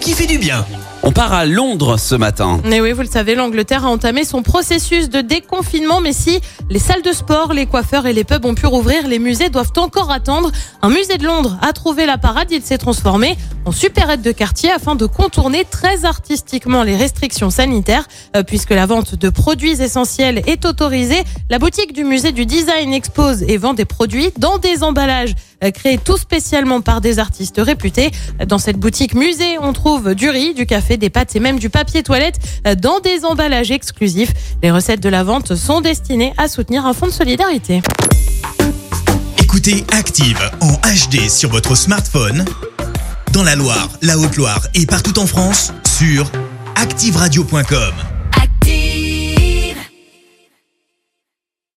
Qui fait du bien. On part à Londres ce matin. Mais oui, vous le savez, l'Angleterre a entamé son processus de déconfinement, mais si les salles de sport, les coiffeurs et les pubs ont pu rouvrir, les musées doivent encore attendre. Un musée de Londres a trouvé la parade, il s'est transformé en supérette de quartier afin de contourner très artistiquement les restrictions sanitaires, euh, puisque la vente de produits essentiels est autorisée. La boutique du musée du design expose et vend des produits dans des emballages euh, créés tout spécialement par des artistes réputés. Dans cette boutique musée, on trouve du riz, du café, des pâtes et même du papier toilette euh, dans des emballages exclusifs. Les recettes de la vente sont destinées à soutenir un fonds de solidarité. Écoutez Active en HD sur votre smartphone, dans la Loire, la Haute-Loire et partout en France, sur activeradio.com.